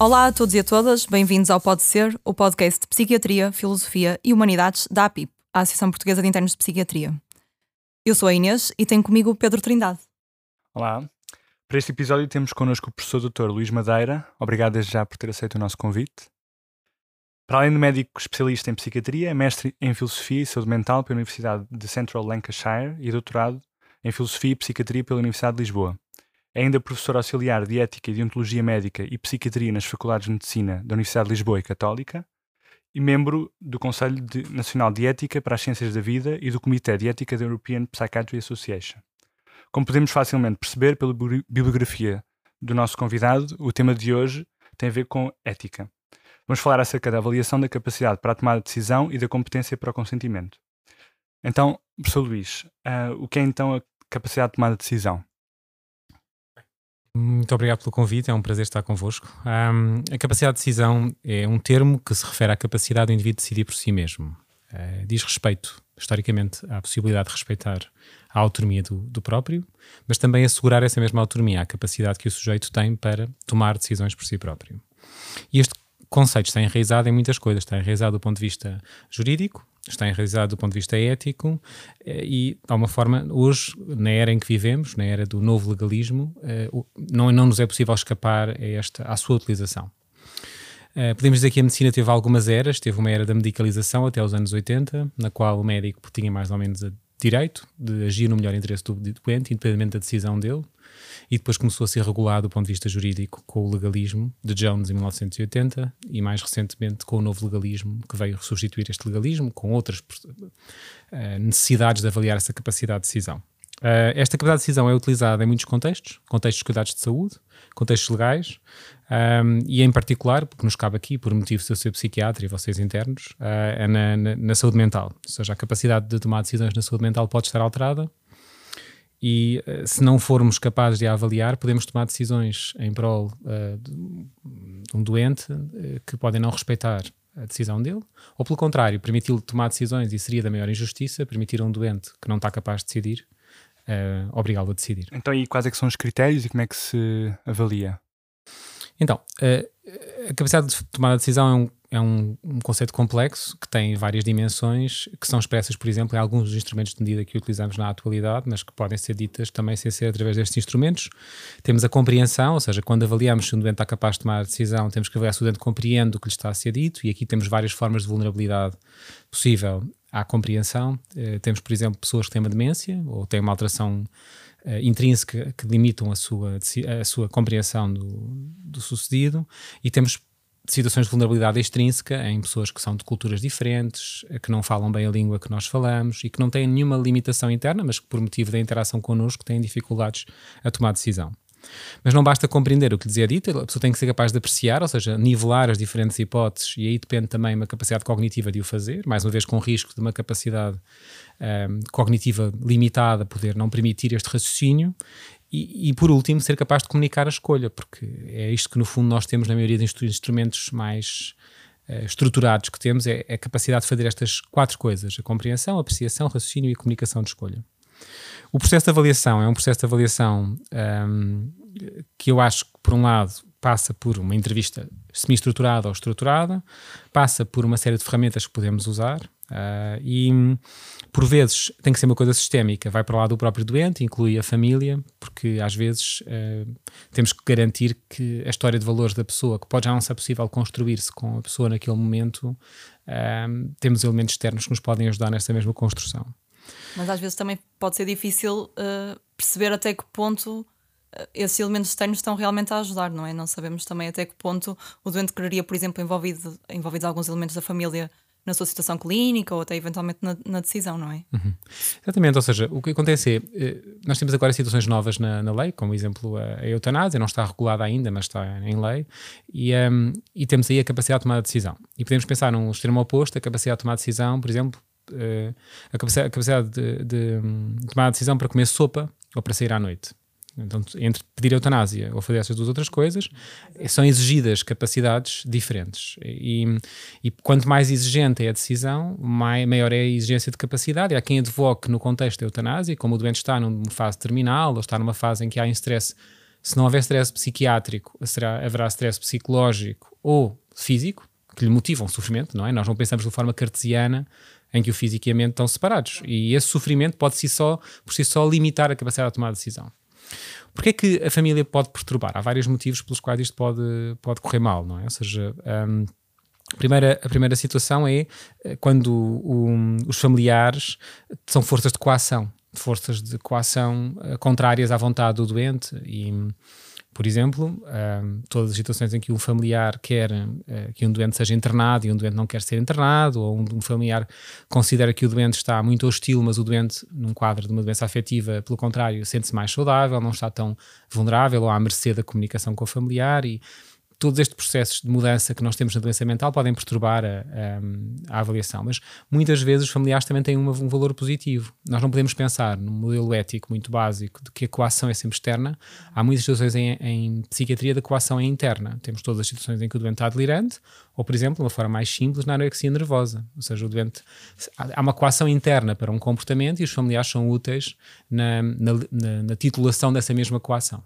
Olá a todos e a todas, bem-vindos ao Pode Ser, o podcast de Psiquiatria, Filosofia e Humanidades da APIP, a Associação Portuguesa de Internos de Psiquiatria. Eu sou a Inês e tenho comigo o Pedro Trindade. Olá. Para este episódio temos connosco o professor Dr. Luís Madeira. Obrigado desde já por ter aceito o nosso convite. Para além de médico especialista em psiquiatria, é mestre em filosofia e saúde mental pela Universidade de Central Lancashire e doutorado em filosofia e psiquiatria pela Universidade de Lisboa. É ainda professor auxiliar de Ética e Deontologia Médica e Psiquiatria nas Faculdades de Medicina da Universidade de Lisboa e Católica e membro do Conselho de Nacional de Ética para as Ciências da Vida e do Comitê de Ética da European Psychiatry Association. Como podemos facilmente perceber pela bibliografia do nosso convidado, o tema de hoje tem a ver com ética. Vamos falar acerca da avaliação da capacidade para a tomada de decisão e da competência para o consentimento. Então, professor Luís, uh, o que é então a capacidade de tomada de decisão? Muito obrigado pelo convite, é um prazer estar convosco. Um, a capacidade de decisão é um termo que se refere à capacidade do indivíduo de decidir por si mesmo. Uh, diz respeito, historicamente, à possibilidade de respeitar a autonomia do, do, próprio, mas também assegurar essa mesma autonomia, a capacidade que o sujeito tem para tomar decisões por si próprio. E este conceito está enraizado em muitas coisas. Está enraizado do ponto de vista jurídico, está enraizado do ponto de vista ético eh, e, de alguma forma, hoje, na era em que vivemos, na era do novo legalismo, eh, não, não nos é possível escapar a esta, à sua utilização. Eh, podemos dizer que a medicina teve algumas eras, teve uma era da medicalização até os anos 80, na qual o médico tinha mais ou menos direito de agir no melhor interesse do doente, independentemente da decisão dele e depois começou a ser regulado do ponto de vista jurídico com o legalismo de Jones em 1980 e mais recentemente com o novo legalismo que veio substituir este legalismo com outras uh, necessidades de avaliar essa capacidade de decisão. Uh, esta capacidade de decisão é utilizada em muitos contextos, contextos de cuidados de saúde, contextos legais, um, ehm, e em particular, porque nos cabe aqui, por motivo de eu ser psiquiatra e vocês internos, uh, é na, na, na, saúde mental. Ou seja, a capacidade de tomar decisões na saúde mental pode estar alterada e uh, se não formos capazes de a avaliar, podemos tomar decisões em prol uh, de, um doente uh, que podem não respeitar a decisão dele, ou pelo contrário, permitir-lhe tomar decisões e seria da maior injustiça permitir a um doente que não está capaz de decidir, obrigá-lo a decidir. Então, e quais é são os critérios e como é que se avalia? Então, a capacidade de tomar a decisão é um é um, conceito complexo que tem várias dimensões que são expressas, por exemplo, em alguns dos instrumentos de medida que utilizamos na atualidade, mas que podem ser ditas também sem ser através destes instrumentos. Temos a compreensão, ou seja, quando avaliamos se um doente está capaz de tomar a decisão, temos que avaliar se o doente compreende o que lhe está a ser dito, e aqui temos várias formas de vulnerabilidade possível à compreensão. Eh, temos, por exemplo, pessoas que têm uma demência ou têm uma alteração Uh, intrínseca que limitam a sua, a sua compreensão do, do sucedido, e temos situações de vulnerabilidade extrínseca em pessoas que são de culturas diferentes, que não falam bem a língua que nós falamos e que não têm nenhuma limitação interna, mas que por motivo da interação connosco têm dificuldades a tomar decisão. Mas não basta compreender o que lhes é dito, a pessoa tem que ser capaz de apreciar, ou seja, nivelar as diferentes hipóteses, e aí depende também uma capacidade cognitiva de o fazer, mais uma vez com risco de uma capacidade um, cognitiva limitada poder não permitir este raciocínio, e, e, por último, ser capaz de comunicar a escolha, porque é isto que no fundo nós temos na maioria dos instrumentos mais uh, estruturados que temos, é, é, a capacidade de fazer estas quatro coisas: a compreensão, a apreciação, raciocínio e comunicação de escolha. O processo de avaliação é um processo de avaliação um, que eu acho que, por um lado, passa por uma entrevista semi-estruturada ou estruturada, passa por uma série de ferramentas que podemos usar uh, e por vezes tem que ser uma coisa sistémica, vai para lá do próprio doente, inclui a família, porque às vezes uh, temos que garantir que a história de valores da pessoa, que pode já não ser possível construir-se com a pessoa naquele momento, uh, temos elementos externos que nos podem ajudar nessa mesma construção. Mas às vezes também pode ser difícil uh, perceber até que ponto esses elementos externos estão realmente a ajudar, não é? Não sabemos também até que ponto o doente quereria, por exemplo, envolvido, envolvidos alguns elementos da família na sua situação clínica ou até eventualmente na, na decisão, não é? Uhum. Exatamente, ou seja, o que acontece é, eh, nós temos agora situações novas na, na lei, como exemplo a, a, eutanásia, não está regulada ainda, mas está em lei, e, um, e temos aí a capacidade de tomar a decisão. E podemos pensar num extremo oposto, a capacidade de tomar a decisão, por exemplo, uh, a capacidade, a capacidade de, de, de tomar a decisão para comer sopa ou para sair à noite. Então, entre pedir eutanásia ou fazer essas duas outras coisas, são exigidas capacidades diferentes. E, e quanto mais exigente é a decisão, maior é a exigência de capacidade. E há quem advoque no contexto da eutanásia, como o doente está numa fase terminal ou está numa fase em que há em stress Se não houver stress psiquiátrico, será, haverá stress psicológico ou físico que lhe motivam o sofrimento, não é? Nós não pensamos de forma cartesiana em que o físico e a mente estão separados. E esse sofrimento pode si só, por si só limitar a capacidade de tomar decisão. Porquê é que a família pode perturbar? Há vários motivos pelos quais isto pode, pode correr mal, não é? Ou seja, um, a primeira, a primeira situação é eh, quando um, os familiares são forças de coação, forças de coação uh, contrárias à vontade do doente e por exemplo, um, todas as situações em que um familiar quer uh, que um doente seja internado e um doente não quer ser internado, ou um, um, familiar considera que o doente está muito hostil, mas o doente, num quadro de uma doença afetiva, pelo contrário, sente-se mais saudável, não está tão vulnerável ou à mercê da comunicação com o familiar e todos estes processos de mudança que nós temos na doença mental podem perturbar a, a, a avaliação, mas muitas vezes os familiares também têm uma, um valor positivo. Nós não podemos pensar num modelo ético muito básico de que a coação é sempre externa. Há muitas situações em, em psiquiatria da coação é interna. Temos todas as situações em que o doente está delirante, ou, por exemplo, de uma forma mais simples, na anorexia nervosa. Ou seja, o doente. Há uma coação interna para um comportamento e os familiares são úteis na, na, na, na titulação dessa mesma coação.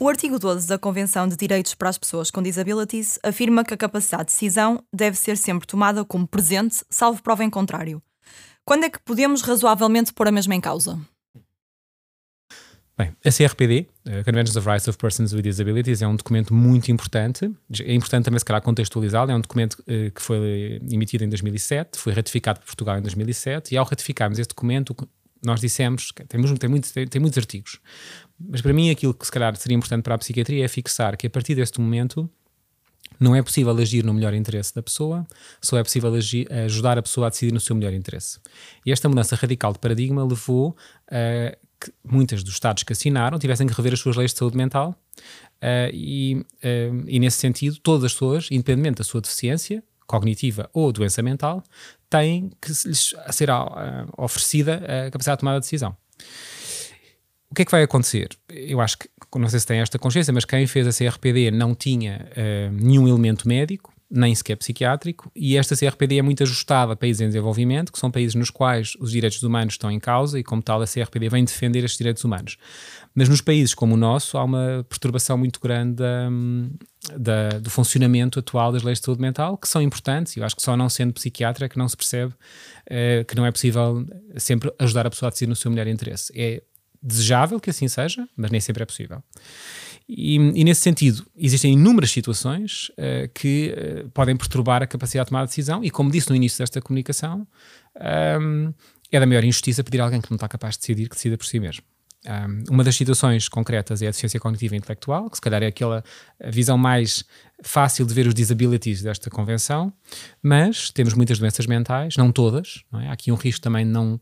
O artigo 12 da Convenção de Direitos para as Pessoas com Disabilities afirma que a capacidade de decisão deve ser sempre tomada como presente, salvo prova em contrário. Quando é que podemos razoavelmente pôr a mesma em causa? Bem, a CRPD, a Convention of Rights of Persons with Disabilities, é um documento muito importante. É importante também, se calhar, contextualizá-lo. É um documento uh, que foi emitido em 2007, foi ratificado por Portugal em 2007, e ao ratificarmos este documento, nós dissemos, tem, tem, muitos, tem, tem muitos artigos, mas para mim aquilo que se calhar seria importante para a psiquiatria é fixar que a partir deste momento não é possível agir no melhor interesse da pessoa, só é possível agir, ajudar a pessoa a decidir no seu melhor interesse. E esta mudança radical de paradigma levou a que muitos dos Estados que assinaram tivessem que rever as suas leis de saúde mental uh, e, uh, e, nesse sentido, todas as pessoas, independentemente da sua deficiência cognitiva ou doença mental, têm que lhes ser uh, oferecida a capacidade de tomar a decisão. O que é que vai acontecer? Eu acho que, não sei se tem esta consciência, mas quem fez a CRPD não tinha uh, nenhum elemento médico, nem sequer psiquiátrico, e esta CRPD é muito ajustada a países em desenvolvimento, que são países nos quais os direitos humanos estão em causa, e como tal a CRPD vem defender estes direitos humanos. Mas nos países como o nosso há uma perturbação muito grande da, da, do funcionamento atual das leis de saúde mental, que são importantes, e eu acho que só não sendo psiquiatra é que não se percebe uh, que não é possível sempre ajudar a pessoa a decidir no seu melhor interesse. É desejável que assim seja, mas nem sempre é possível. E, e nesse sentido, existem inúmeras situações uh, que uh, podem perturbar a capacidade de tomar decisão, e como disse no início desta comunicação, um, é da maior injustiça pedir a alguém que não está capaz de decidir que decida por si mesmo. Um, uma das situações concretas é a deficiência cognitiva e intelectual, que se calhar é aquela visão mais fácil de ver os disabilities desta convenção, mas temos muitas doenças mentais, não todas, não é? há aqui um risco também de não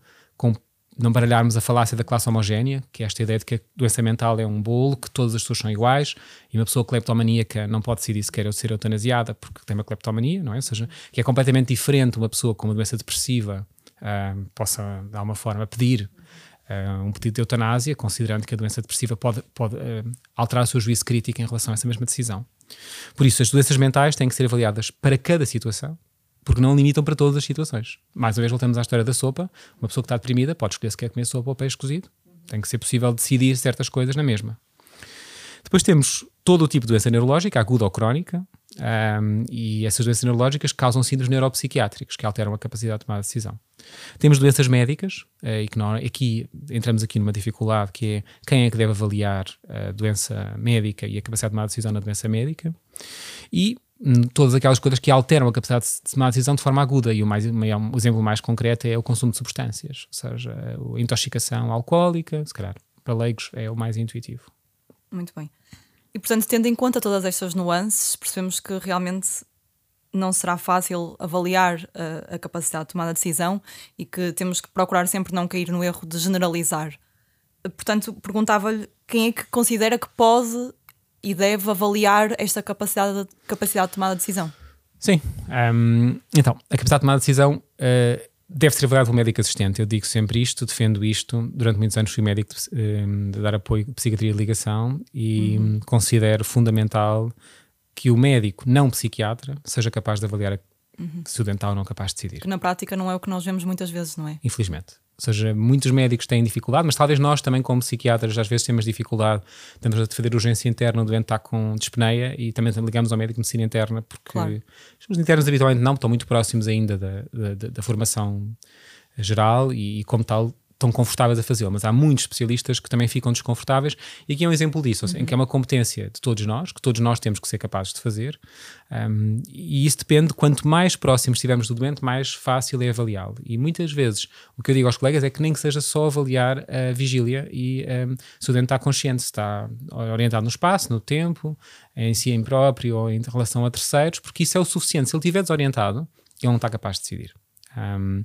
não baralharmos a falácia da classe homogénea, que é esta ideia de que a doença mental é um bolo, que todas as pessoas são iguais, e uma pessoa cleptomaníaca não pode decidir se quer ser eutanasiada porque tem uma cleptomania, não é? Ou seja, que é completamente diferente uma pessoa com uma doença depressiva uh, possa, de alguma forma, pedir uh, um pedido de eutanásia, considerando que a doença depressiva pode, pode uh, alterar o seu juízo crítico em relação a essa mesma decisão. Por isso, as doenças mentais têm que ser avaliadas para cada situação, porque não limitam para todas as situações. Mais uma vez, voltamos à história da sopa. Uma pessoa que está deprimida pode escolher se quer comer sopa ou peixe cozido. Tem que ser possível decidir certas coisas na mesma. Depois temos todo o tipo de doença neurológica, aguda ou crónica, um, e essas doenças neurológicas causam síndromes neuropsiquiátricos, que alteram a capacidade de tomar decisão. Temos doenças médicas, uh, e que não, aqui entramos aqui numa dificuldade, que é quem é que deve avaliar a doença médica e a capacidade de tomar decisão na doença médica. E todas aquelas coisas que alteram a capacidade de tomar decisão de forma aguda. E o, mais, o exemplo mais concreto é o consumo de substâncias, ou seja, a intoxicação alcoólica, se calhar, para leigos é o mais intuitivo. Muito bem. E portanto, tendo em conta todas estas nuances, percebemos que realmente não será fácil avaliar a, a capacidade de tomada de decisão e que temos que procurar sempre não cair no erro de generalizar. Portanto, perguntava-lhe quem é que considera que pode e deve avaliar esta capacidade de, capacidade de tomada de decisão. Sim. Um, então, a capacidade de tomada de decisão uh, deve ser avaliada pelo médico assistente. Eu digo sempre isto, defendo isto. Durante muitos anos fui médico de, de dar apoio de psiquiatria de ligação e uhum. considero fundamental que o médico, não psiquiatra, seja capaz de avaliar uhum. se o dental não é capaz de decidir. Que na prática não é o que nós vemos muitas vezes, não é? Infelizmente. Ou seja, muitos médicos têm dificuldade, mas talvez nós também, como psiquiatras, às vezes temos dificuldade. Estamos a defender urgência interna, o doente está com dispneia e também ligamos ao médico de medicina interna, porque claro. os internos habitualmente não, estão muito próximos ainda da, da, da formação geral e, e, como tal, tão confortáveis a fazê-lo, mas há muitos especialistas que também ficam desconfortáveis e aqui é um exemplo disso, em que é uma competência de todos nós, que todos nós temos que ser capazes de fazer um, e isso depende, quanto mais próximos estivermos do doente, mais fácil é avaliá-lo e muitas vezes o que eu digo aos colegas é que nem que seja só avaliar a vigília e um, se o doente está consciente, se está orientado no espaço, no tempo, em si em próprio ou em relação a terceiros, porque isso é o suficiente, se ele estiver desorientado, ele não está capaz de decidir. Um,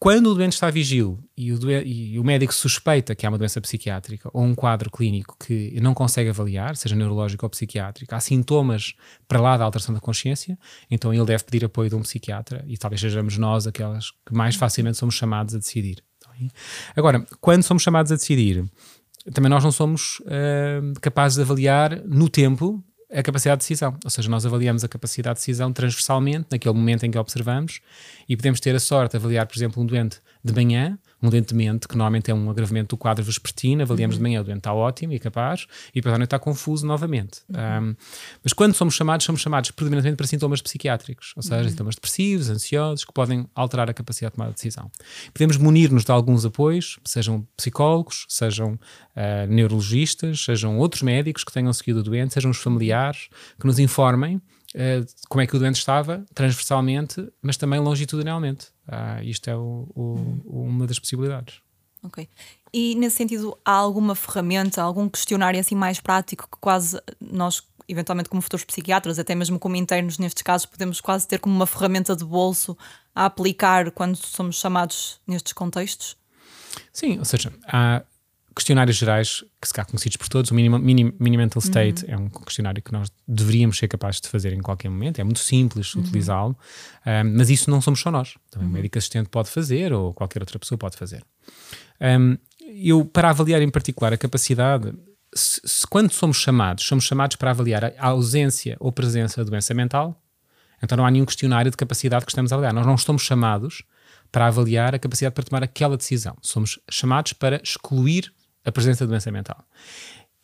quando o doente está vigil e o, e o, médico suspeita que há uma doença psiquiátrica ou um quadro clínico que não consegue avaliar, seja neurológico ou psiquiátrico, há sintomas para lá da alteração da consciência, então ele deve pedir apoio de um psiquiatra e talvez sejamos nós aquelas que mais facilmente somos chamados a decidir. Agora, quando somos chamados a decidir, também nós não somos uh, capazes de avaliar no tempo a capacidade de decisão. Ou seja, nós avaliamos a capacidade de decisão transversalmente, naquele momento em que observamos, e podemos ter a sorte de avaliar, por exemplo, um doente de manhã, um doente de mente, que normalmente é um agravamento do quadro vespertino, avaliamos uhum. de manhã, o doente está ótimo e capaz, e depois à noite está confuso novamente. Uhum. Um, mas quando somos chamados, somos chamados predominantemente para sintomas psiquiátricos, ou seja, uhum. sintomas depressivos, ansiosos, que podem alterar a capacidade de tomar a decisão. Podemos munir-nos de alguns apoios, sejam psicólogos, sejam uh, neurologistas, sejam outros médicos que tenham seguido o doente, sejam os familiares, que nos informem Uh, como é que o doente estava, transversalmente, mas também longitudinalmente. Uh, isto é o, o, uma das possibilidades. Ok. E nesse sentido, há alguma ferramenta, algum questionário assim mais prático que quase nós, eventualmente como futuros psiquiatras, até mesmo como internos nestes casos, podemos quase ter como uma ferramenta de bolso a aplicar quando somos chamados nestes contextos? Sim, ou seja, há questionários gerais que se calhar conhecidos por todos, o Mini, Mini Mental State uhum. é um questionário que nós deveríamos ser capazes de fazer em qualquer momento, é muito simples uhum. utilizá-lo, um, mas isso não somos só nós, também uhum. o médico assistente pode fazer ou qualquer outra pessoa pode fazer. Um, eu, para avaliar em particular a capacidade, se, se, quando somos chamados, somos chamados para avaliar a ausência ou presença da doença mental, então não há nenhum questionário de capacidade que estamos a avaliar, nós não estamos chamados para avaliar a capacidade para tomar aquela decisão. Somos chamados para excluir a presença de doença mental.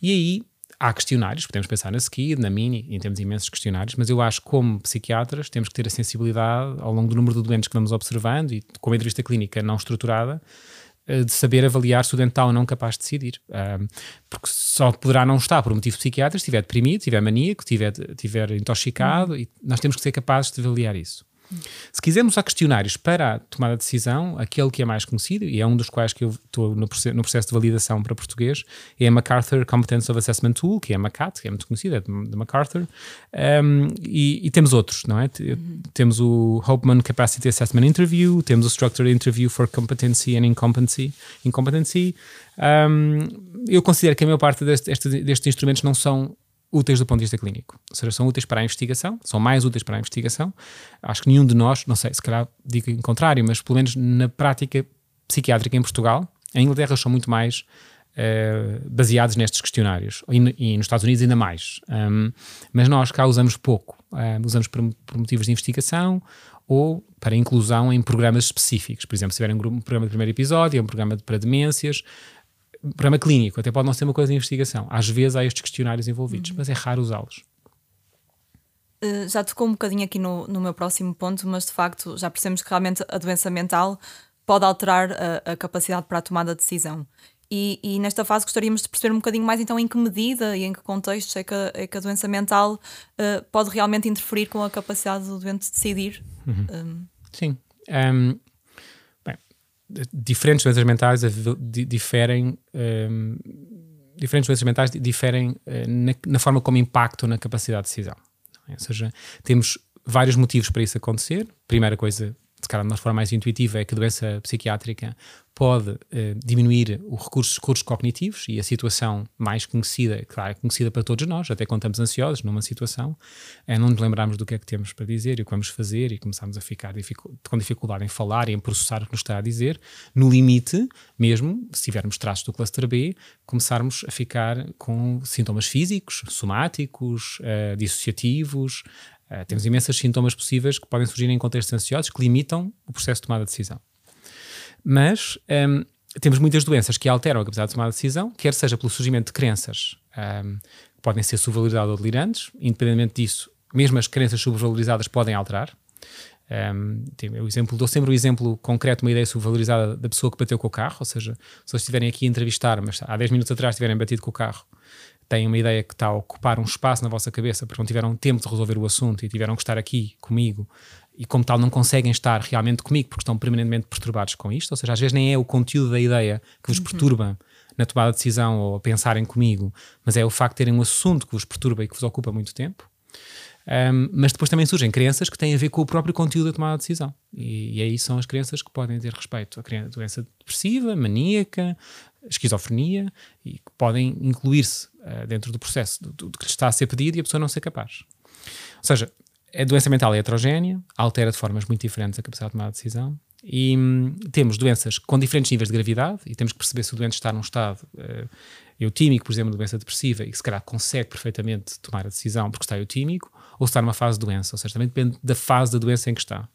E aí há questionários, podemos pensar na SKID, na MINI, e temos imensos questionários, mas eu acho que como psiquiatras temos que ter a sensibilidade ao longo do número de doentes que vamos observando e com uma entrevista clínica não estruturada, eh, de saber avaliar se o doente está ou não capaz de decidir. porque só poderá não estar por um motivo psiquiátrico se estiver deprimido, se estiver maníaco, se estiver, estiver intoxicado, uhum. e nós temos que ser capazes de avaliar isso. Se quisermos usar questionários para a tomada de decisão, aquele que é mais conhecido, e é um dos quais que eu estou no, no processo de validação para português, é a MacArthur Competence of Assessment Tool, que é a MACAT, que é muito conhecida, é de MacArthur, um, e, e, temos outros, não é? Uhum. Temos o Hopeman Capacity Assessment Interview, temos o Structured Interview for Competency and Incompetency. Incompetency. Um, eu considero que a maior parte destes, destes instrumentos não são úteis do ponto de vista clínico. Ou seja, são úteis para a investigação, são mais úteis para a investigação. Acho que nenhum de nós, não sei, se calhar digo em contrário, mas pelo menos na prática psiquiátrica em Portugal, em Inglaterra são muito mais uh, baseados nestes questionários, e, e, nos Estados Unidos ainda mais. Um, mas nós cá usamos pouco. Uh, usamos por, por, motivos de investigação ou para inclusão em programas específicos. Por exemplo, se tiver um, programa de primeiro episódio, um programa para demências, programa clínico, até pode não ser uma coisa de investigação. Às vezes há estes questionários envolvidos, uhum. mas é raro usá-los. Uh, já tocou um bocadinho aqui no, no meu próximo ponto, mas de facto já percebemos que realmente a doença mental pode alterar a, a capacidade para a tomada de decisão. E, e, nesta fase gostaríamos de perceber um bocadinho mais então em que medida e em que contexto é que a, é que a doença mental uh, pode realmente interferir com a capacidade do doente de decidir. Uhum. Um. Sim. Um, diferentes doenças mentais diferem. Um, diferentes doenças mentais diferem uh, na, na, forma como impactam na capacidade de decisão. Ou seja, temos vários motivos para isso acontecer. Primeira coisa, se calhar de uma forma mais intuitiva, é que a doença psiquiátrica pode eh, diminuir os recursos, recursos cognitivos e a situação mais conhecida, claro, é conhecida para todos nós, até quando estamos ansiosos numa situação, é não nos lembrarmos do que é que temos para dizer e o que vamos fazer e começarmos a ficar com dificuldade em falar e em processar o que nos está a dizer. No limite, mesmo, se tivermos traços do cluster B, começarmos a ficar com sintomas físicos, somáticos, uh, dissociativos, Uh, temos imensos sintomas possíveis que podem surgir em contextos ansiosos que limitam o processo de tomada de decisão. Mas um, temos muitas doenças que alteram a capacidade de tomar decisão, quer seja pelo surgimento de crenças um, que podem ser subvalorizadas ou delirantes, independentemente disso, mesmo as crenças subvalorizadas podem alterar. Um, o exemplo, dou sempre o exemplo concreto, uma ideia subvalorizada da pessoa que bateu com o carro, ou seja, se vocês estiverem aqui a entrevistar, mas há 10 minutos atrás tiverem batido com o carro, têm uma ideia que está a ocupar um espaço na vossa cabeça porque não tiveram tempo de resolver o assunto e tiveram que estar aqui comigo e como tal não conseguem estar realmente comigo porque estão permanentemente perturbados com isto, ou seja, às vezes nem é o conteúdo da ideia que vos uhum. perturba na tomada de decisão ou a pensarem comigo, mas é o facto de terem um assunto que vos perturba e que vos ocupa muito tempo. Um, mas depois também surgem crenças que têm a ver com o próprio conteúdo da tomada de decisão. E, e aí são as crenças que podem ter respeito à doença depressiva, maníaca, esquizofrenia, e que podem incluir-se uh, dentro do processo do, do, que lhe está a ser pedido e a pessoa não ser capaz. Ou seja, a doença mental é heterogénea, altera de formas muito diferentes a capacidade de tomar a decisão. E hum, temos doenças com diferentes níveis de gravidade e temos que perceber se o doente está num estado uh, eutímico, por exemplo, doença depressiva, e que se calhar consegue perfeitamente tomar a decisão porque está eutímico, ou se está numa fase de doença, ou seja, também depende da fase da doença em que está.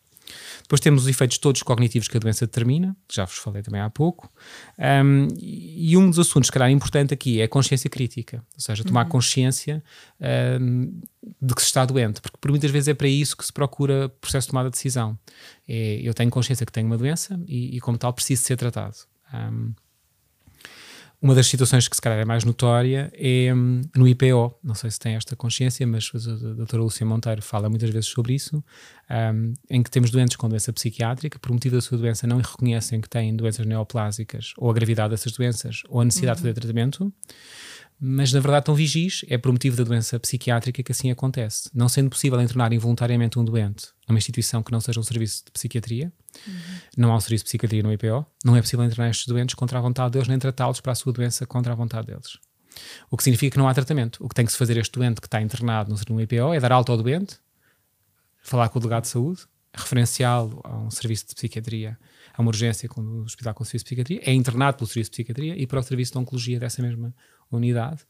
Depois temos os efeitos todos cognitivos que a doença determina, já vos falei também há pouco. Um, e um dos assuntos, se calhar, importante aqui é a consciência crítica, ou seja, tomar uhum. consciência um, de que se está doente, porque por muitas vezes é para isso que se procura processo de tomada de decisão. É, eu tenho consciência que tenho uma doença e, e como tal, preciso ser tratado. Um, uma das situações que se calhar é mais notória é hum, no IPO. Não sei se tem esta consciência, mas a doutora Lúcia Monteiro fala muitas vezes sobre isso, um, em que temos doentes com doença psiquiátrica, por motivo da sua doença não reconhecem que têm doenças neoplásicas ou a gravidade dessas doenças ou a necessidade uhum. de fazer tratamento mas na verdade estão vigis, é por motivo da doença psiquiátrica que assim acontece. Não sendo possível internar involuntariamente um doente numa instituição que não seja um serviço de psiquiatria, uhum. não há um serviço de psiquiatria no IPO, não é possível internar estes doentes contra a vontade deles, nem tratá-los para a sua doença contra a vontade deles. O que significa que não há tratamento. O que tem que se fazer este doente que está internado no IPO é dar alta ao doente, falar com o delegado de saúde, referenciá-lo a um serviço de psiquiatria, a uma urgência com o hospital com o serviço de psiquiatria, é internado pelo serviço de psiquiatria e para o serviço de oncologia dessa mesma unidade.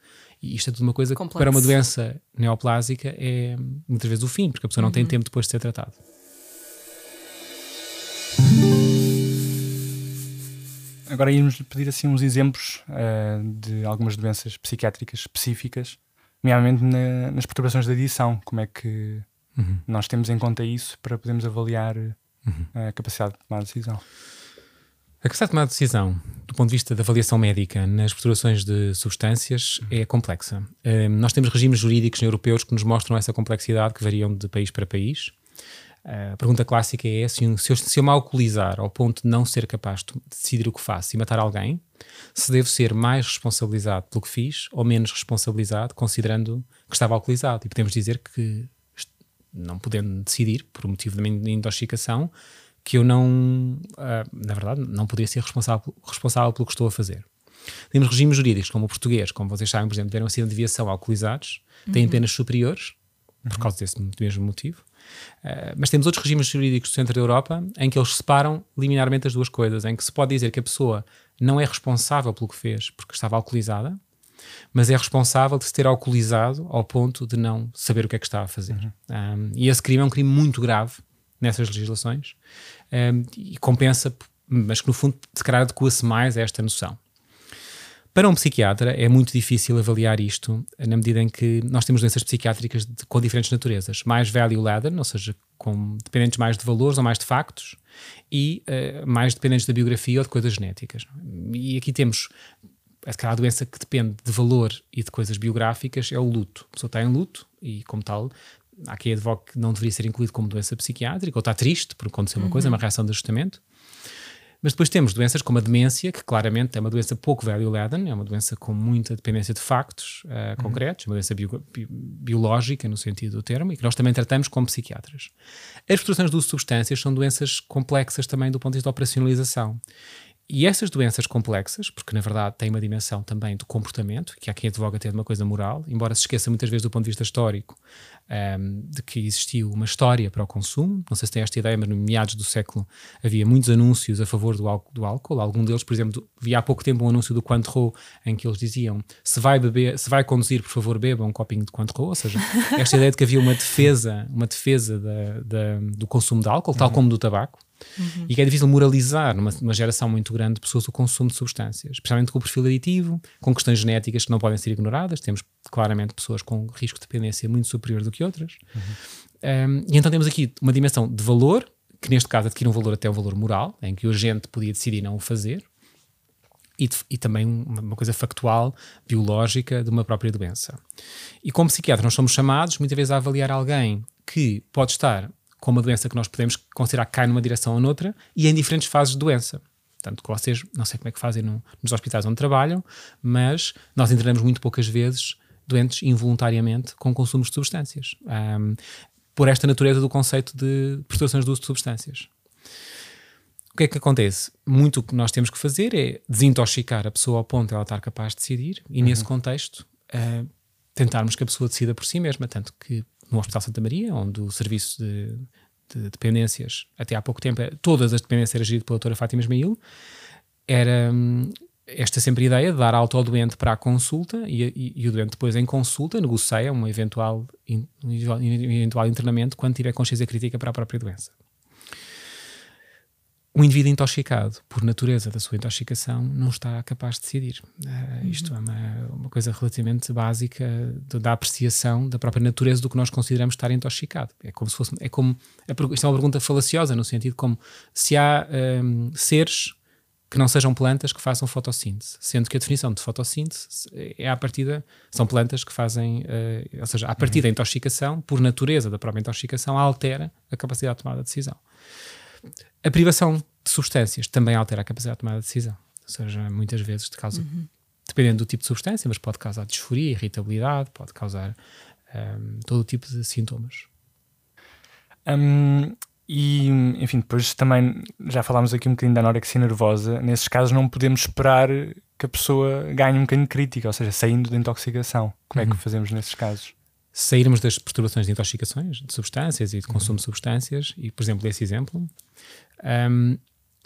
E isto é tudo uma coisa Complexo. que para uma doença neoplásica é muitas vezes o fim, porque a pessoa não uhum. tem tempo depois de ser tratada. Agora íamos pedir assim uns exemplos uh, de algumas doenças psiquiátricas específicas, nomeadamente na, nas perturbações da adição. Como é que uhum. nós temos em conta isso para podermos avaliar uhum. a capacidade de tomar decisão? A capacidade de tomar decisão, do ponto de vista da avaliação médica nas perturbações de substâncias, é complexa. Um, nós temos regimes jurídicos europeus que nos mostram essa complexidade, que variam de país para país. Uh, a pergunta clássica é: se, eu, se eu me alcoolizar ao ponto de não ser capaz de decidir o que faço e matar alguém, se devo ser mais responsabilizado pelo que fiz ou menos responsabilizado, considerando que estava alcoolizado? E podemos dizer que, não podendo decidir, por motivo minha intoxicação, que eu não, uh, na verdade, não poderia ser responsável, responsável pelo que estou a fazer. Temos regimes jurídicos, como o português, como vocês sabem, por exemplo, um acidente de aviação alcoolizados, têm uhum. penas superiores, por causa desse mesmo motivo. Uh, mas temos outros regimes jurídicos do centro da Europa em que eles separam liminarmente as duas coisas, em que se pode dizer que a pessoa não é responsável pelo que fez porque estava alcoolizada, mas é responsável de se ter alcoolizado ao ponto de não saber o que é que está a fazer. Uhum. Um, e esse crime é um crime muito grave nessas legislações um, e compensa, mas que no fundo se calhar adequa-se mais a esta noção. Para um psiquiatra é muito difícil avaliar isto na medida em que nós temos doenças psiquiátricas de, com diferentes naturezas, mais value-laden, ou seja, com, dependentes mais de valores ou mais de factos, e uh, mais dependentes da biografia ou de coisas genéticas. E aqui temos a doença que depende de valor e de coisas biográficas é o luto. A pessoa está em luto e, como tal, há quem advogue que não deveria ser incluído como doença psiquiátrica, ou está triste porque aconteceu uma uhum. coisa, uma reação de ajustamento. Mas depois temos doenças como a demência, que claramente é uma doença pouco value-laden, é uma doença com muita dependência de factos uh, uhum. concretos, uma doença bio, bio, biológica no sentido do termo, e que nós também tratamos como psiquiatras. As perturbações do uso de substâncias são doenças complexas também do ponto de vista da operacionalização. E essas doenças complexas, porque na verdade têm uma dimensão também do comportamento, que há quem advoga ter uma coisa moral, embora se esqueça muitas vezes do ponto de vista histórico um, de que existiu uma história para o consumo. Não sei se tem esta ideia, mas no meados do século havia muitos anúncios a favor do, do álcool. Algum deles, por exemplo, vi há pouco tempo um anúncio do Cointreau em que eles diziam: se vai beber, se vai conduzir, por favor, beba um copinho de Cointreau. Ou seja, esta ideia de que havia uma defesa, uma defesa da, da, do consumo de álcool, tal uhum. como do tabaco. Uhum. E que é difícil moralizar numa, numa, geração muito grande de pessoas o consumo de substâncias, especialmente com o perfil aditivo, com questões genéticas que não podem ser ignoradas. Temos claramente pessoas com risco de dependência muito superior do que outras. Uhum. Um, e então temos aqui uma dimensão de valor, que neste caso adquire um valor até um valor moral, em que o agente podia decidir não o fazer, e, e, também uma coisa factual, biológica, de uma própria doença. E como psiquiatra, nós somos chamados muitas vezes a avaliar alguém que pode estar com uma doença que nós podemos considerar que cai numa direção ou noutra e em diferentes fases de doença. Portanto, vocês, não sei como é que fazem no, nos hospitais onde trabalham, mas nós internamos muito poucas vezes doentes involuntariamente com consumos de substâncias. Um, por esta natureza do conceito de perturbações do uso de substâncias. O que é que acontece? Muito o que nós temos que fazer é desintoxicar a pessoa ao ponto de ela estar capaz de decidir e, uhum. nesse contexto, uh, tentarmos que a pessoa decida por si mesma. Tanto que no Hospital Santa Maria, onde o serviço de, de dependências, até há pouco tempo, todas as dependências eram geridas pela doutora Fátima Ismail, era hum, esta sempre a ideia de dar alta ao doente para a consulta e, e, e o doente depois em consulta negocia um eventual, um eventual internamento quando tiver consciência crítica para a própria doença o indivíduo intoxicado, por natureza da sua intoxicação, não está capaz de decidir. Uh, isto é uma, uma, coisa relativamente básica da apreciação da própria natureza do que nós consideramos estar intoxicado. É como se fosse. É como, isto é uma pergunta falaciosa, no sentido como se há um, seres que não sejam plantas que façam fotossíntese, sendo que a definição de fotossíntese é a partida, são plantas que fazem, uh, ou seja, a partir uhum. da intoxicação, por natureza da própria intoxicação, altera a capacidade de tomada de decisão. A privação de substâncias também altera a capacidade de tomar a decisão. Ou seja, muitas vezes de causa, uhum. dependendo do tipo de substância, mas pode causar disforia, irritabilidade, pode causar um, todo o tipo de sintomas. Um, e, enfim, depois também já falámos aqui um bocadinho da anorexia nervosa. Nesses casos, não podemos esperar que a pessoa ganhe um bocadinho de crítica, ou seja, saindo da intoxicação. Como uhum. é que uhum. fazemos nesses casos? Sairmos das perturbações de intoxicações, de substâncias e de consumo uhum. de substâncias, e por exemplo, desse exemplo, um,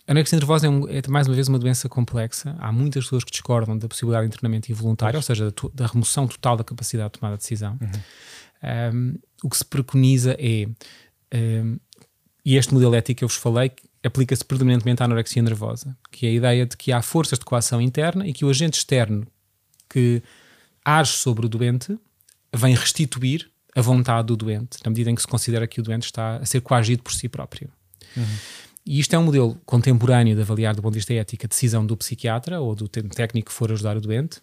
a anorexia nervosa é, um, é, mais uma vez uma doença complexa. Há muitas pessoas que discordam da possibilidade de internamento involuntário, ou seja, da, da, remoção total da capacidade de tomada de decisão. Uhum. Um, o que se preconiza é, um, e este modelo ético que eu vos falei, aplica-se predominantemente à anorexia nervosa, que é a ideia de que há forças de coação interna e que o agente externo que age sobre o doente vem restituir a vontade do doente, na medida em que se considera que o doente está a ser coagido por si próprio. Uhum. E isto é um modelo contemporâneo de avaliar do ponto de vista ético a decisão do psiquiatra ou do técnico que for ajudar o doente.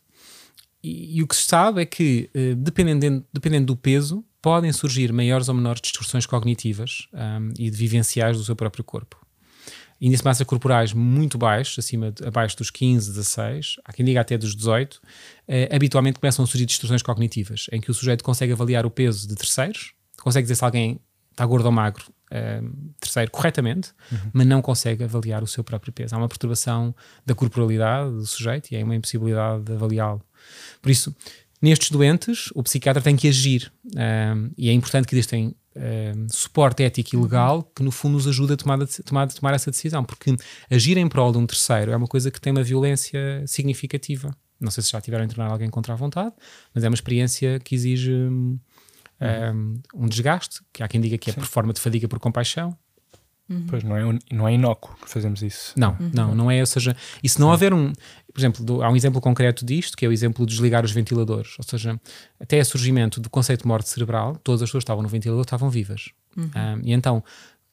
E, e o que se sabe é que, eh, dependendo, dependendo do peso, podem surgir maiores ou menores distorções cognitivas um, e vivenciais do seu próprio corpo. Índice de massas corporais muito baixos, acima abaixo dos 15, 16, há quem diga até dos 18, eh, habitualmente começam a surgir distorções cognitivas, em que o sujeito consegue avaliar o peso de terceiros, consegue dizer se alguém está gordo ou magro terceiro corretamente, uhum. mas não consegue avaliar o seu próprio peso. Há uma perturbação da corporalidade do sujeito e há uma impossibilidade de avaliá-lo. Por isso, nestes doentes, o psiquiatra tem que agir um, e é importante que existem um, suporte ético e legal que no fundo nos ajuda a tomar, tomar, tomar essa decisão, porque agir em prol de um terceiro é uma coisa que tem uma violência significativa. Não sei se já tiveram a internar alguém contra a vontade, mas é uma experiência que exige hum, uhum. um, um, desgaste, que há quem diga que é por forma de fadiga por compaixão. Uhum. Pois não é, não é inócuo que fazemos isso. Não, uhum. não, não é. Ou seja, e se não Sim. houver um, por exemplo, do, há um exemplo concreto disto, que é o exemplo de desligar os ventiladores. Ou seja, até o surgimento do conceito de morte cerebral, todas as pessoas que estavam no ventilador estavam vivas. Um, uhum. e então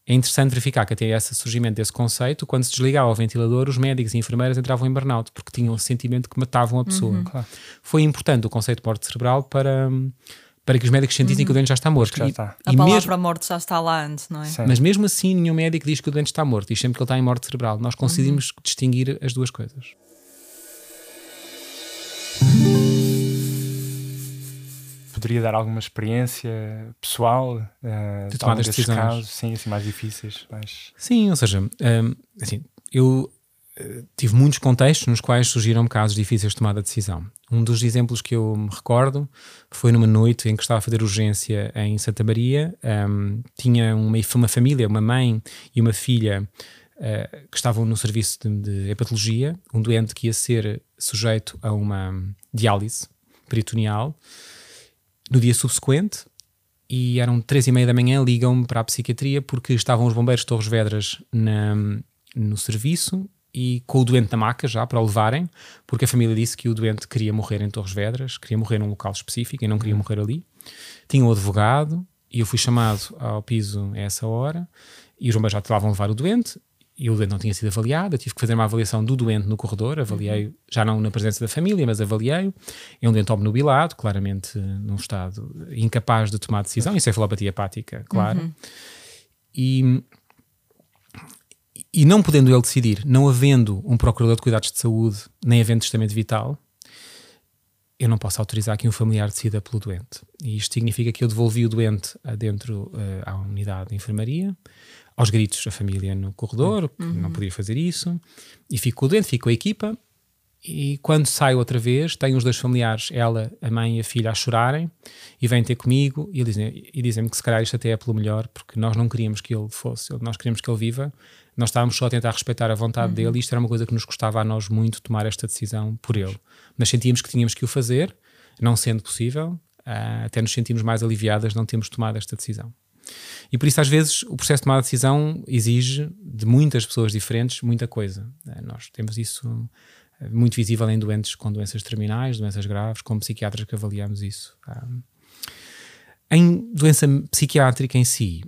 é interessante verificar que até esse surgimento desse conceito, quando se desligava o ventilador, os médicos e enfermeiras entravam em burnout, porque tinham o sentimento que matavam a pessoa. Uhum. Claro. Foi importante o conceito de morte cerebral para para que os médicos sentissem uhum. que o doente já está morto. Já e, está. A e palavra mesmo, morte já está lá antes, não é? Sim. Mas mesmo assim, nenhum médico diz que o doente está morto, diz sempre que ele está em morte cerebral. Nós conseguimos uhum. distinguir as duas coisas. Poderia dar alguma experiência pessoal uh, de tomar decisões? Casos, sim, assim, mais difíceis. Mais... Sim, ou seja, um, assim, eu tive muitos contextos nos quais surgiram casos difíceis de tomada de decisão. Um dos exemplos que eu me recordo foi numa noite em que estava a fazer urgência em Santa Maria. Um, tinha uma, uma família, uma mãe e uma filha uh, que estavam no serviço de, de hepatologia, um doente que ia ser sujeito a uma diálise peritoneal. No dia subsequente, e eram três e meia da manhã, ligam-me para a psiquiatria porque estavam os bombeiros de Torres Vedras na, no serviço e com o doente na maca já para o levarem, porque a família disse que o doente queria morrer em Torres Vedras, queria morrer num local específico e não queria morrer ali. Tinha um advogado e eu fui chamado ao piso a essa hora e os bombeiros já estavam a levar o doente e o doente não tinha sido avaliado, eu tive que fazer uma avaliação do doente no corredor, avaliei uhum. já não na presença da família, mas avaliei. É um doente obnubilado, claramente num estado incapaz de tomar decisão, encefalopatia hepática, claro. Uhum. E, e não podendo ele decidir, não havendo um procurador de cuidados de saúde, nem havendo testamento vital, eu não posso autorizar que um familiar decida pelo doente. E isto significa que eu devolvi o doente dentro uh, à unidade de enfermaria, aos gritos a família no corredor, que uhum. não podia fazer isso, e ficou doente, ficou a equipa. E quando sai outra vez, tem os dois familiares, ela, a mãe e a filha, a chorarem, e vêm ter comigo e dizem-me dizem que se calhar isto até é pelo melhor, porque nós não queríamos que ele fosse, nós queríamos que ele viva, nós estávamos só a tentar respeitar a vontade uhum. dele, e isto era uma coisa que nos custava a nós muito tomar esta decisão por ele. Mas sentíamos que tínhamos que o fazer, não sendo possível, uh, até nos sentimos mais aliviadas não termos tomado esta decisão. E por isso, às vezes, o processo de tomar a decisão exige de muitas pessoas diferentes muita coisa. Eh, nós temos isso eh, muito visível em doentes com doenças terminais, doenças graves, com psiquiatras que avaliamos isso. Em doença psiquiátrica em si,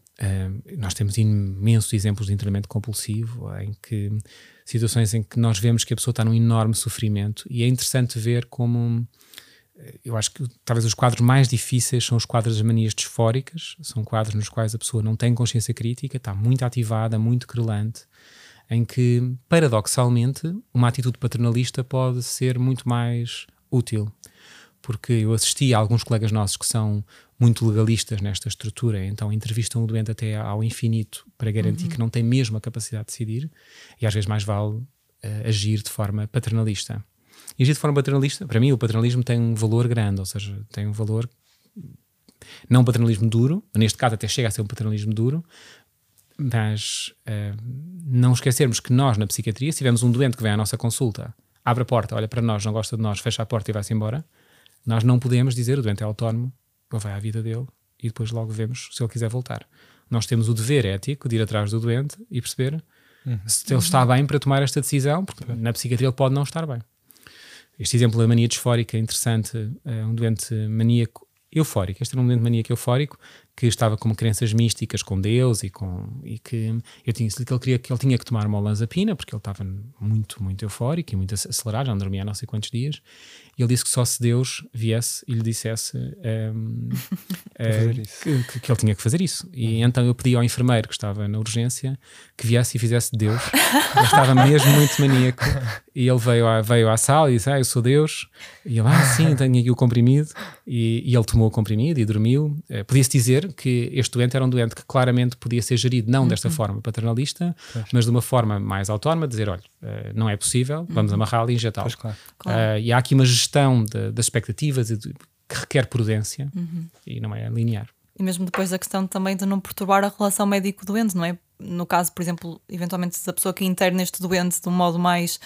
nós temos imensos exemplos de internamento compulsivo, em que situações em que nós vemos que a pessoa está num enorme sofrimento e é interessante ver como eu acho que talvez os quadros mais difíceis são os quadros das manias disfóricas, são quadros nos quais a pessoa não tem consciência crítica, está muito ativada, muito querulante, em que, paradoxalmente, uma atitude paternalista pode ser muito mais útil. Porque eu assisti a alguns colegas nossos que são muito legalistas nesta estrutura, então entrevistam o doente até ao infinito para garantir uhum. que não tem mesmo a capacidade de decidir, e às vezes mais vale uh, agir de forma paternalista. E agir de forma paternalista, para mim, o paternalismo tem um valor grande, ou seja, tem um valor. Não um paternalismo duro, neste caso até chega a ser um paternalismo duro, mas uh, não esquecermos que nós, na psiquiatria, se tivermos um doente que vem à nossa consulta, abre a porta, olha para nós, não gosta de nós, fecha a porta e vai-se embora, nós não podemos dizer o doente é autónomo, ele vai à vida dele e depois logo vemos se ele quiser voltar. Nós temos o dever ético de ir atrás do doente e perceber uhum. se ele está bem para tomar esta decisão, porque na psiquiatria ele pode não estar bem. Este exemplo da mania disfórica é interessante. É um doente maníaco eufórico. Este era um doente maníaco eufórico que estava com crenças místicas com Deus e com e que eu tinha que ele queria que ele tinha que tomar uma olanzapina porque ele estava muito muito eufórico e muito acelerado, já não dormia há não sei quantos dias. Ele disse que só se Deus viesse e lhe dissesse um, é, que, que, ele tinha que fazer isso. E então eu pedi ao enfermeiro que estava na urgência que viesse e fizesse Deus. ele estava mesmo muito maníaco e ele veio à, veio à sala e disse: Ah, eu sou Deus. E ele, ah, sim, tenho aqui o comprimido. E, e ele tomou o comprimido e dormiu. Uh, Podia-se dizer que este doente era um doente que claramente podia ser gerido não uhum. desta forma paternalista, pois. mas de uma forma mais autónoma, dizer, olha, uh, não é possível, vamos uhum. amarrá-lo e injetá-lo. Claro. Claro. Uh, e há aqui uma gestão de, das expectativas de, que requer prudência uhum. e não é linear. E mesmo depois da questão também de não perturbar a relação médico-doente, não é? No caso, por exemplo, eventualmente se a pessoa que interna este doente de um modo mais,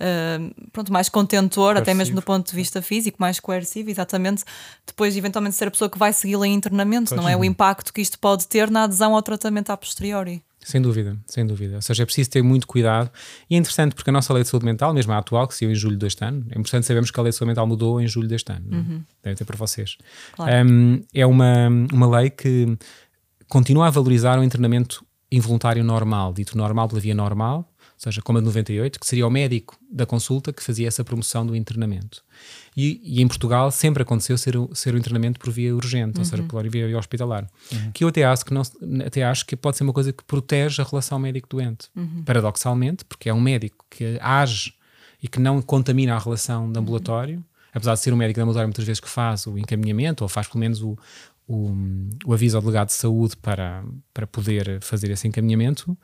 uh, pronto, mais contentor, coercivo. até mesmo do ponto de vista físico, mais coercivo, exatamente, depois eventualmente ser a pessoa que vai segui-la em internamento, pois não é? O impacto que isto pode ter na adesão ao tratamento a posteriori. Sem dúvida, sem dúvida. Ou seja, é preciso ter muito cuidado. E é interessante porque a nossa lei de saúde mental, mesmo a atual, que saiu em julho deste ano, é importante sabermos que a lei de saúde mental mudou em julho deste ano. É? Uhum. Deve ter para vocês. Claro. Um, é uma, uma lei que continua a valorizar o internamento involuntário normal, dito normal pela via normal, ou seja, como a de 98, que seria o médico da consulta que fazia essa promoção do internamento. E, e em Portugal sempre aconteceu ser, o, ser o internamento por via urgente, uhum. ou seja, uhum. por via hospitalar. Uhum. Que eu até acho que, não, até acho que pode ser uma coisa que protege a relação médico-doente. Uhum. Paradoxalmente, porque é um médico que age e que não contamina a relação de ambulatório, apesar de ser um médico de ambulatório muitas vezes que faz o encaminhamento ou faz pelo menos o, o, o aviso ao delegado de saúde para, para poder fazer esse encaminhamento,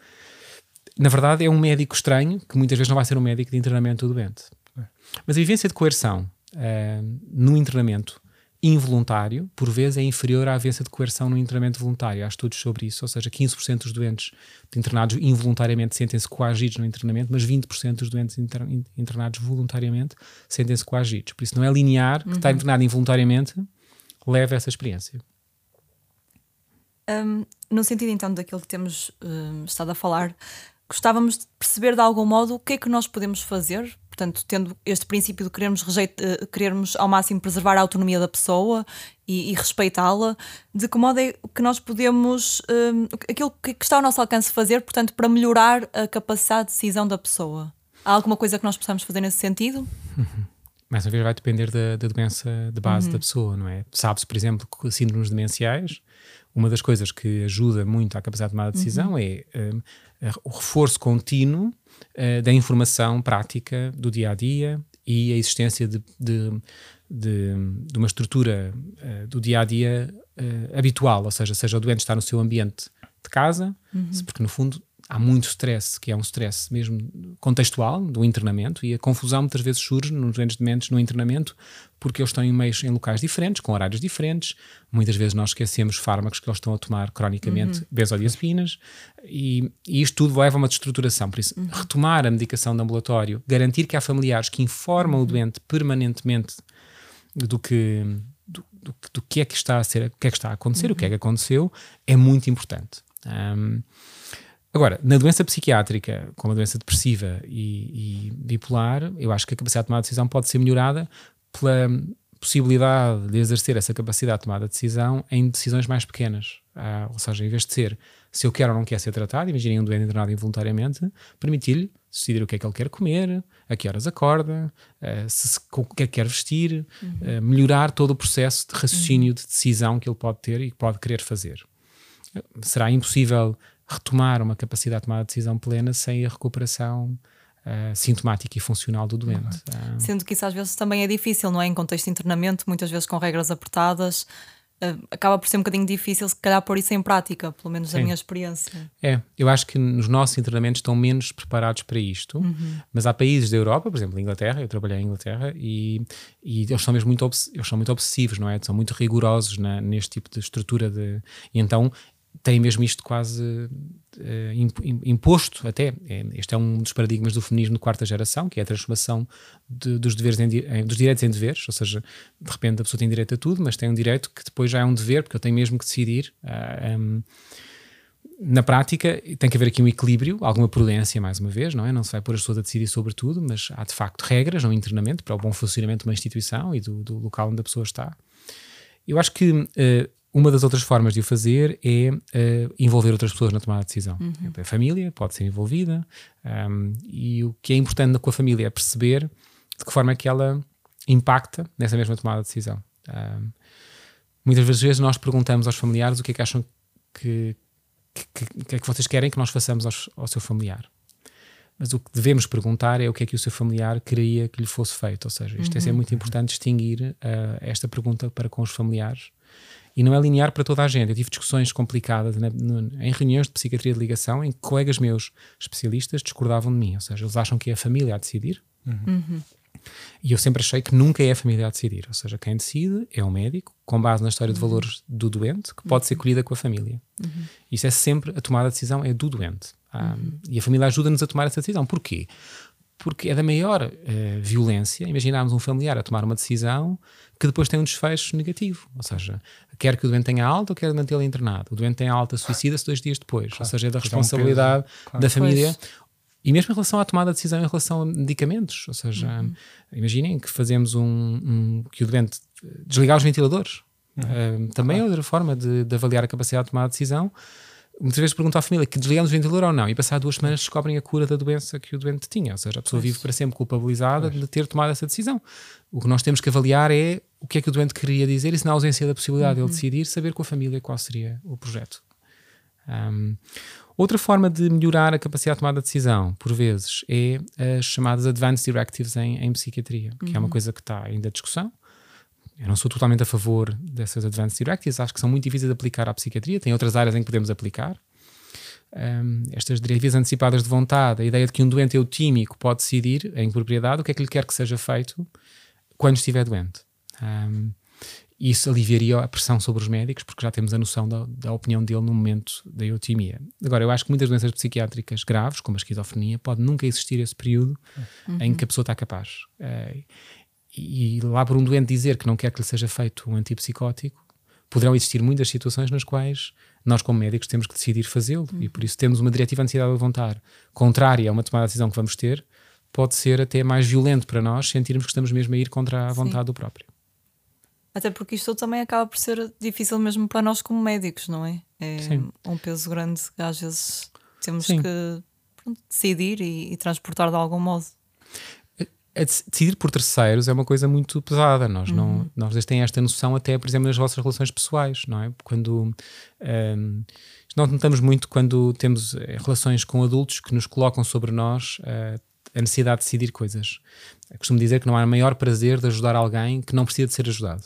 na verdade é um médico estranho, que muitas vezes não vai ser um médico de internamento do doente. Mas a vivência de coerção uh, no internamento involuntário, por vezes, é inferior à vivência de coerção no internamento voluntário. Há estudos sobre isso, ou seja, 15% dos doentes internados involuntariamente sentem-se coagidos no internamento, mas 20% dos doentes internados voluntariamente sentem-se coagidos. Por isso não é linear que está uhum. internado involuntariamente leva essa experiência. Um, no sentido então daquilo que temos um, estado a falar, gostávamos de perceber de algum modo o que é que nós podemos fazer, portanto, tendo este princípio de querermos, uh, querermos ao máximo preservar a autonomia da pessoa e, e respeitá-la, de que modo é que nós podemos, um, aquilo que está ao nosso alcance fazer, portanto, para melhorar a capacidade de decisão da pessoa. Há alguma coisa que nós possamos fazer nesse sentido? Mais uma vez, vai depender da, da doença de base uhum. da pessoa, não é? Sabe-se, por exemplo, que síndromes demenciais, uma das coisas que ajuda muito à capacidade de tomada de decisão uhum. é um, o reforço contínuo uh, da informação prática do dia a dia e a existência de, de, de, de uma estrutura uh, do dia a dia uh, habitual, ou seja, seja o doente estar no seu ambiente de casa, uhum. porque no fundo há muito stress, que é um stress mesmo contextual do internamento, e a confusão muitas vezes surge nos doentes dementes no internamento porque eles estão em meios em locais diferentes, com horários diferentes. Muitas vezes nós esquecemos fármacos que eles estão a tomar cronicamente, uhum. benzodiazepinas, e, e, isto tudo leva a uma destruturação. Por isso, uhum. retomar a medicação de ambulatório, garantir que há familiares que informam o doente permanentemente do que do, do, do, que é que está a ser, o que é que está a acontecer, uhum. o que é que aconteceu, é muito importante. Um, Agora, na doença psiquiátrica, como a doença depressiva e, e, bipolar, eu acho que a capacidade de tomar decisão pode ser melhorada pela possibilidade de exercer essa capacidade de tomada de decisão em decisões mais pequenas. Ah, ou seja, em vez de ser se eu quero ou não quero ser tratado, imaginem um doente internado involuntariamente, permitir-lhe decidir o que é que ele quer comer, a que horas acorda, uh, se, se, o que é que quer vestir, uhum. uh, melhorar todo o processo de raciocínio, uhum. de decisão que ele pode ter e que pode querer fazer. Será impossível retomar uma capacidade de tomar a decisão plena sem a recuperação uh, sintomática e funcional do doente. Uhum. Uh, Sendo que isso às vezes também é difícil, não é? Em contexto de internamento, muitas vezes com regras apertadas, uh, acaba por ser um bocadinho difícil, se calhar, pôr isso em prática, pelo menos Sim. minha experiência. É, eu acho que nos nossos internamentos estão menos preparados para isto, uhum. mas há países da Europa, por exemplo, Inglaterra, eu trabalhei em Inglaterra e, e eles são mesmo muito, eles são muito obsessivos, não é? São muito rigorosos na, neste tipo de estrutura de. E então tem mesmo isto quase uh, imposto até. É, este é um dos paradigmas do feminismo de quarta geração, que é a transformação de, dos, deveres em, dos direitos em deveres, ou seja, de repente a pessoa tem direito a tudo, mas tem um direito que depois já é um dever, porque eu tenho mesmo que decidir. Uh, ah, um, na prática, tem que haver aqui um equilíbrio, alguma prudência, mais uma vez, não é? Não se vai pôr as pessoas a decidir sobre tudo, mas há de facto regras no internamento para o bom funcionamento de uma instituição e do, do local onde a pessoa está. Eu acho que uh, uma das outras formas de o fazer é uh, envolver outras pessoas na tomada de decisão. Uhum. A família pode ser envolvida um, e o que é importante com a família é perceber de que forma é que ela impacta nessa mesma tomada de decisão. Um, muitas vezes nós perguntamos aos familiares o que é que acham que, que, que é que vocês querem que nós façamos aos, ao seu familiar. Mas o que devemos perguntar é o que é que o seu familiar queria que lhe fosse feito. Ou seja, isto uhum. é muito importante distinguir uh, esta pergunta para com os familiares e não é linear para toda a gente. Eu tive discussões complicadas no, em reuniões de psiquiatria de ligação em que colegas meus especialistas discordavam de mim, ou seja, eles acham que é a família a decidir. Uhum. Uhum. E eu sempre achei que nunca é a família a decidir, ou seja, quem decide é o médico, com base na história de uhum. valores do doente, que pode ser uhum. colhida com a família. Uhum. Isso é sempre a tomada de decisão, é do doente. Ah, e a família ajuda-nos a tomar essa decisão. Porquê? Porque é da maior uh, violência imaginarmos um familiar a tomar uma decisão que depois tem um desfecho negativo. Ou seja, quer que o doente tenha alta ou quer mantê-lo internado. O doente tem alta, suicida-se dois dias depois. Claro. Ou seja, é da responsabilidade claro. da família. Pois. E mesmo em relação à tomada de decisão em relação a medicamentos. Ou seja, uhum. imaginem que fazemos um, um, que o doente desligar os ventiladores. Uhum. Uh, também claro. é outra forma de, de avaliar a capacidade de tomar a decisão muitas vezes perguntam à família que desligamos o ventilador ou não, e passar duas semanas descobrem a cura da doença que o doente tinha. Ou seja, a pessoa vive para sempre culpabilizada de ter tomado essa decisão. O que nós temos que avaliar é o que é que o doente queria dizer e se na ausência da possibilidade uhum. de ele decidir, saber com a família qual seria o projeto. Um, outra forma de melhorar a capacidade de tomada de decisão, por vezes, é as chamadas Advanced Directives em, em psiquiatria, que uhum. é uma uhum. coisa que está ainda em discussão eu não sou totalmente a favor dessas Advanced Directives, acho que são muito difíceis de aplicar à psiquiatria, tem outras áreas em que podemos aplicar. Um, estas diretivas antecipadas de vontade, a ideia de que um doente eutímico pode decidir em propriedade o que é que lhe quer que seja feito quando estiver doente. Um, isso aliviaria a pressão sobre os médicos, porque já temos a noção da, da, opinião dele no momento da eutimia. Agora, eu acho que muitas doenças psiquiátricas graves, como a esquizofrenia, pode nunca existir esse período uhum. em que a pessoa está capaz. Uh, e lá por um doente dizer que não quer que lhe seja feito um antipsicótico poderão existir muitas situações nas quais nós, como médicos, temos que decidir fazê-lo e por isso temos uma diretiva de necessidade de levantar contrária a uma tomada de decisão que vamos ter, pode ser até mais violento para nós sentirmos que estamos mesmo a ir contra a vontade Sim. do próprio. Até porque isto também acaba por ser difícil mesmo para nós como médicos, não é? É Sim. um peso grande que às vezes temos Sim. que pronto, decidir e, e, transportar de algum modo. Decidir por terceiros é uma coisa muito pesada. Nós uhum. não, nós têm esta noção até, por exemplo, nas vossas relações pessoais, não é? Quando um, nós notamos muito quando temos eh, relações com adultos que nos colocam sobre nós uh, a necessidade de decidir coisas. Eu costumo dizer que não há maior prazer de ajudar alguém que não precisa de ser ajudado.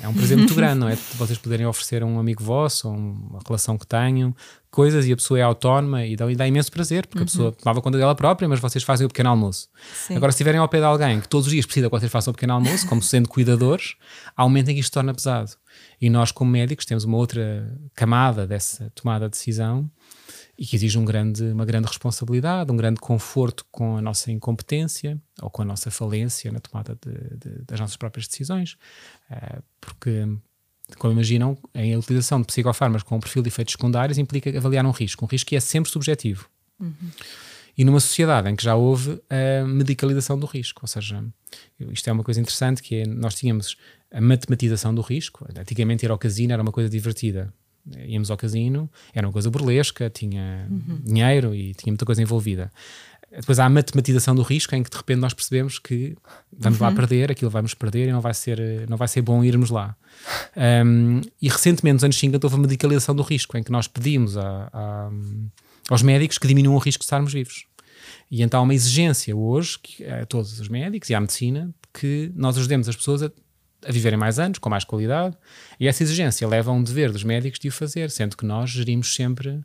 É um prazer muito grande, não é? Vocês poderem oferecer a um amigo vosso, ou uma relação que tenham, coisas e a pessoa é autónoma e dá, e dá imenso prazer, porque uhum. a pessoa tomava conta dela própria, mas vocês fazem o pequeno almoço. Sim. Agora, se estiverem ao pé de alguém que todos os dias precisa que vocês façam o pequeno almoço, como sendo cuidadores, há um momento em que isto torna pesado. E nós, como médicos, temos uma outra camada dessa tomada de decisão e que exige um grande, uma grande responsabilidade, um grande conforto com a nossa incompetência ou com a nossa falência na tomada de, de, das nossas próprias decisões, uh, porque, como imaginam, a utilização de psicofármacos com um perfil de efeitos secundários implica avaliar um risco, um risco que é sempre subjetivo. Uhum. E numa sociedade em que já houve a medicalização do risco, ou seja, isto é uma coisa interessante que é, nós tínhamos a matematização do risco. Antigamente ir ao casino era uma coisa divertida íamos ao casino, era uma coisa burlesca, tinha uhum. dinheiro e tinha muita coisa envolvida. Depois há a matematização do risco, em que de repente nós percebemos que vamos uhum. lá perder, aquilo vamos perder e não vai ser, não vai ser bom irmos lá. Um, e recentemente, nos anos 50, houve a medicalização do risco, em que nós pedimos a, a, aos médicos que diminuam o risco de estarmos vivos. E então há uma exigência hoje que, a todos os médicos e à medicina que nós ajudemos as pessoas a a viverem mais anos, com mais qualidade, e essa exigência leva a um dever dos médicos de o fazer, sendo que nós gerimos sempre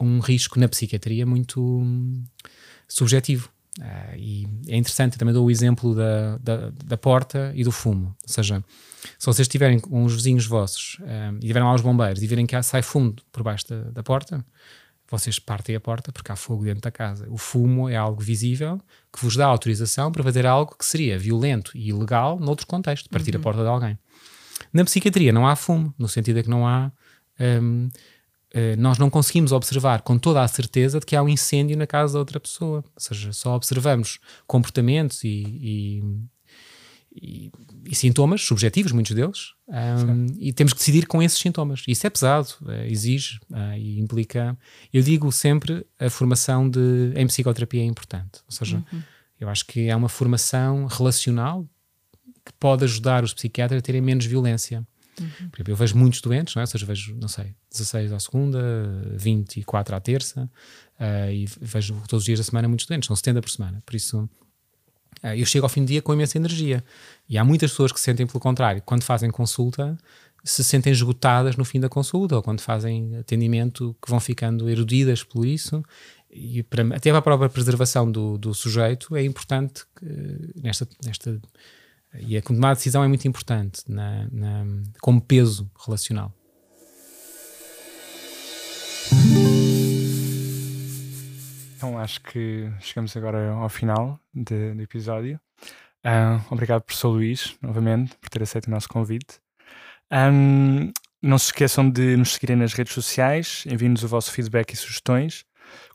um risco na psiquiatria muito subjetivo. Uh, e é interessante, também dou o exemplo da, da, da, porta e do fumo. Ou seja, se vocês estiverem com os vizinhos vossos um, e tiverem lá os bombeiros e virem que sai fumo por baixo da, da porta, vocês partem a porta porque há fogo dentro da casa. O fumo é algo visível que vos dá autorização para fazer algo que seria violento e ilegal noutro contexto, partir uhum. a porta de alguém. Na psiquiatria não há fumo, no sentido de que não há. Um, nós não conseguimos observar com toda a certeza de que há um incêndio na casa da outra pessoa. Ou seja, só observamos comportamentos e, e e, e, sintomas subjetivos, muitos deles, um, e temos que decidir com esses sintomas. Isso é pesado, uh, exige uh, e implica. Eu digo sempre a formação de, em psicoterapia é importante. Ou seja, uhum. eu acho que é uma formação relacional que pode ajudar os psiquiatras a terem menos violência. Uhum. Por exemplo, eu vejo muitos doentes, não é? ou seja, vejo, não sei, 16 à segunda, 24 à terça, uh, e vejo todos os dias da semana muitos doentes, são 70 por semana. Por isso, ah, eu chego ao fim do dia com imensa energia. E há muitas pessoas que se sentem pelo contrário. Quando fazem consulta, se sentem esgotadas no fim da consulta, ou quando fazem atendimento, que vão ficando erudidas por isso. E para, até para a própria preservação do, do sujeito, é importante que, nesta, nesta. E a tomada de decisão é muito importante na, na, como peso relacional. Então acho que chegamos agora ao final do episódio. Uh, obrigado, professor Luís, novamente, por ter aceito o nosso convite. Um, não se esqueçam de nos seguirem nas redes sociais, enviem-nos o vosso feedback e sugestões.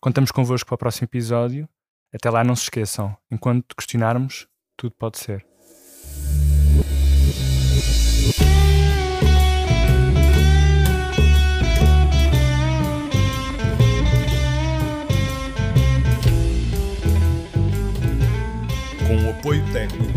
Contamos convosco para o próximo episódio. Até lá, não se esqueçam, enquanto questionarmos, tudo pode ser. Apoio técnico.